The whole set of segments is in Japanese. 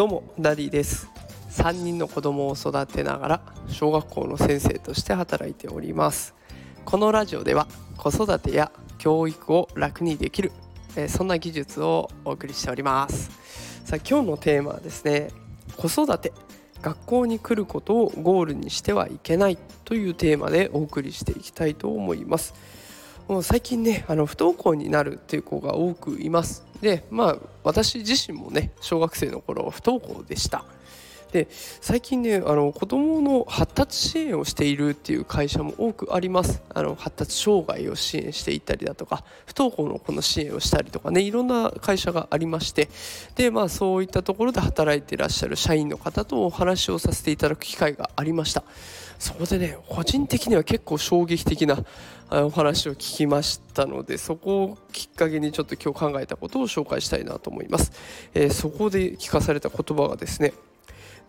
どうもダディです。3人の子供を育てながら小学校の先生として働いております。このラジオでは子育てや教育を楽にできる、えそんな技術をお送りしております。さあ今日のテーマはですね子育て学校に来ることをゴールにしてはいけないというテーマでお送りしていきたいと思います。もう最近ねあの不登校になるっていう子が多くいます。でまあ私自身もね小学生の頃不登校でした。で最近ねあの子どもの発達支援をしているっていう会社も多くあります。あの発達障害を支援していたりだとか不登校のこの支援をしたりとかねいろんな会社がありまして。でまあそういったところで働いていらっしゃる社員の方とお話をさせていただく機会がありました。そこでね個人的には結構衝撃的なお話を聞きましたのでそこをきっかけにちょっと今日考えたことを紹介したいなと思います、えー、そこで聞かされた言葉がですね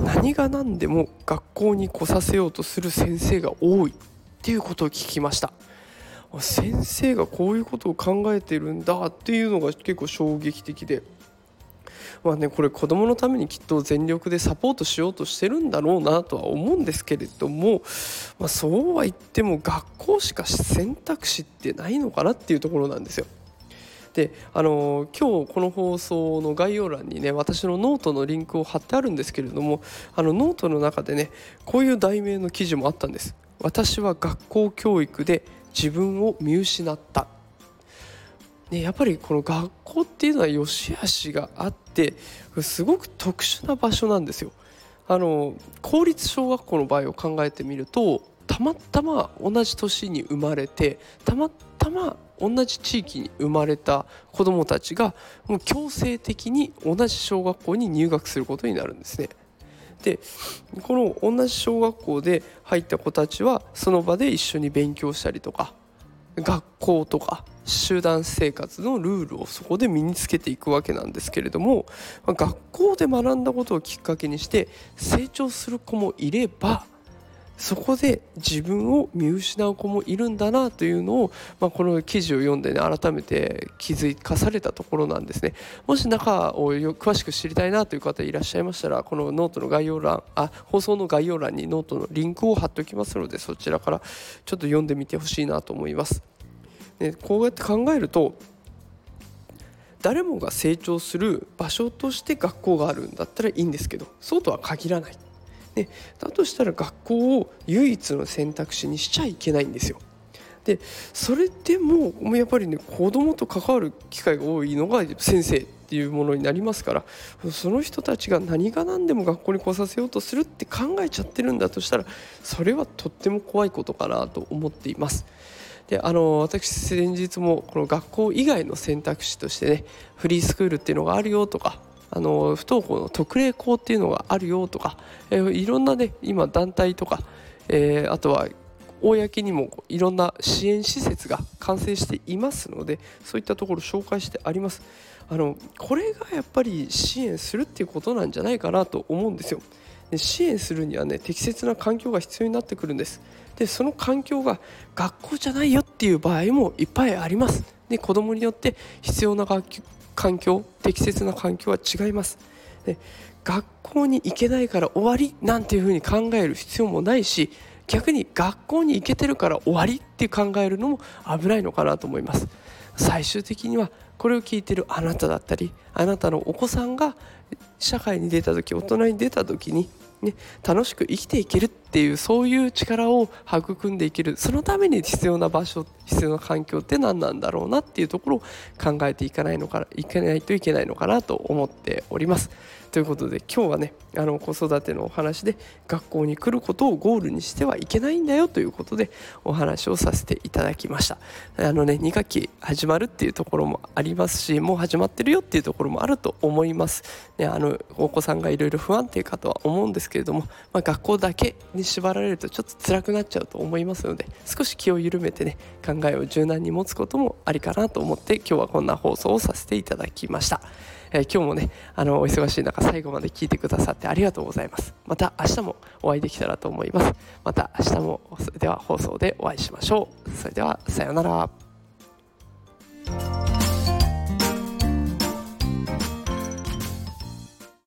何が何でも学校に来させようとする先生が多いっていうことを聞きました先生がこういうことを考えてるんだっていうのが結構衝撃的でまあねこれ子どものためにきっと全力でサポートしようとしてるんだろうなとは思うんですけれども、まあ、そうは言っても学校しか選択肢ってないのかなっていうところなんですよ。であの今日この放送の概要欄にね私のノートのリンクを貼ってあるんですけれどもあのノートの中でねこういう題名の記事もあったんです私は学校教育で自分を見失ったね、やっぱりこの学校っていうのは良し悪しがあってすごく特殊な場所なんですよ。あの公立小学校の場合を考えてみるとたまたま同じ年に生まれてたまたま同じ地域に生まれた子どもたちがもう強制的に同じ小学校に入学することになるんですね。でこの同じ小学校で入った子たちはその場で一緒に勉強したりとか学校とか集団生活のルールをそこで身につけていくわけなんですけれども学校で学んだことをきっかけにして成長する子もいればそこで自分を見失う子もいるんだなというのを、まあ、この記事を読んでね改めて気づかされたところなんですねもし中を詳しく知りたいなという方いらっしゃいましたらこのノートの概要欄あ放送の概要欄にノートのリンクを貼っておきますのでそちらからちょっと読んでみてほしいなと思います。でこうやって考えると誰もが成長する場所として学校があるんだったらいいんですけどそうとは限らない。でだとしたら学校を唯一の選択肢にしちゃいけないんですよ。でそれでもやっぱりね子供と関わる機会が多いのが先生っていうものになりますからその人たちが何が何でも学校に来させようとするって考えちゃってるんだとしたらそれはとっても怖いことかなと思っています。であの私先日もこの学校以外の選択肢としてねフリースクールっていうのがあるよとかあの不登校の特例校っていうのがあるよとか、えー、いろんなね今団体とか、えー、あとは公にもいろんな支援施設が完成していますのでそういったところ紹介してあります。あのこれがやっぱり支援するっていうことなんじゃないかなと思うんですよ。で支援するにはね適切な環境が必要になってくるんです。でその環境が学校じゃないよっていう場合もいっぱいあります。で子供によって必要な環境適切な環境は違います。で学校に行けないから終わりなんていうふうに考える必要もないし逆に学校に行けてるから終わりって考えるのも危ないのかなと思います。最終的にはこれを聞いてるあなただったりあなたのお子さんが社会に出た時大人に出た時にね、楽しく生きていけるっていうそういう力を育んでいける。そのために必要な場所必要な環境って何なんだろうなっていうところを考えていかないのかいけないといけないのかなと思っております。ということで今日はねあの子育てのお話で学校に来ることをゴールにしてはいけないんだよということでお話をさせていただきました。あのね2学期始まるっていうところもありますしもう始まってるよっていうところもあると思います、ね、あのお子さんがいろいろ不安定かとは思うんですけれども、まあ、学校だけに縛られるとちょっと辛くなっちゃうと思いますので少し気を緩めてね考えを柔軟に持つこともありかなと思って今日はこんな放送をさせていただきました。えー、今日もねあのお忙しい中最後まで聞いてくださってありがとうございます。また明日もお会いできたらと思います。また明日もそれでは放送でお会いしましょう。それではさようなら。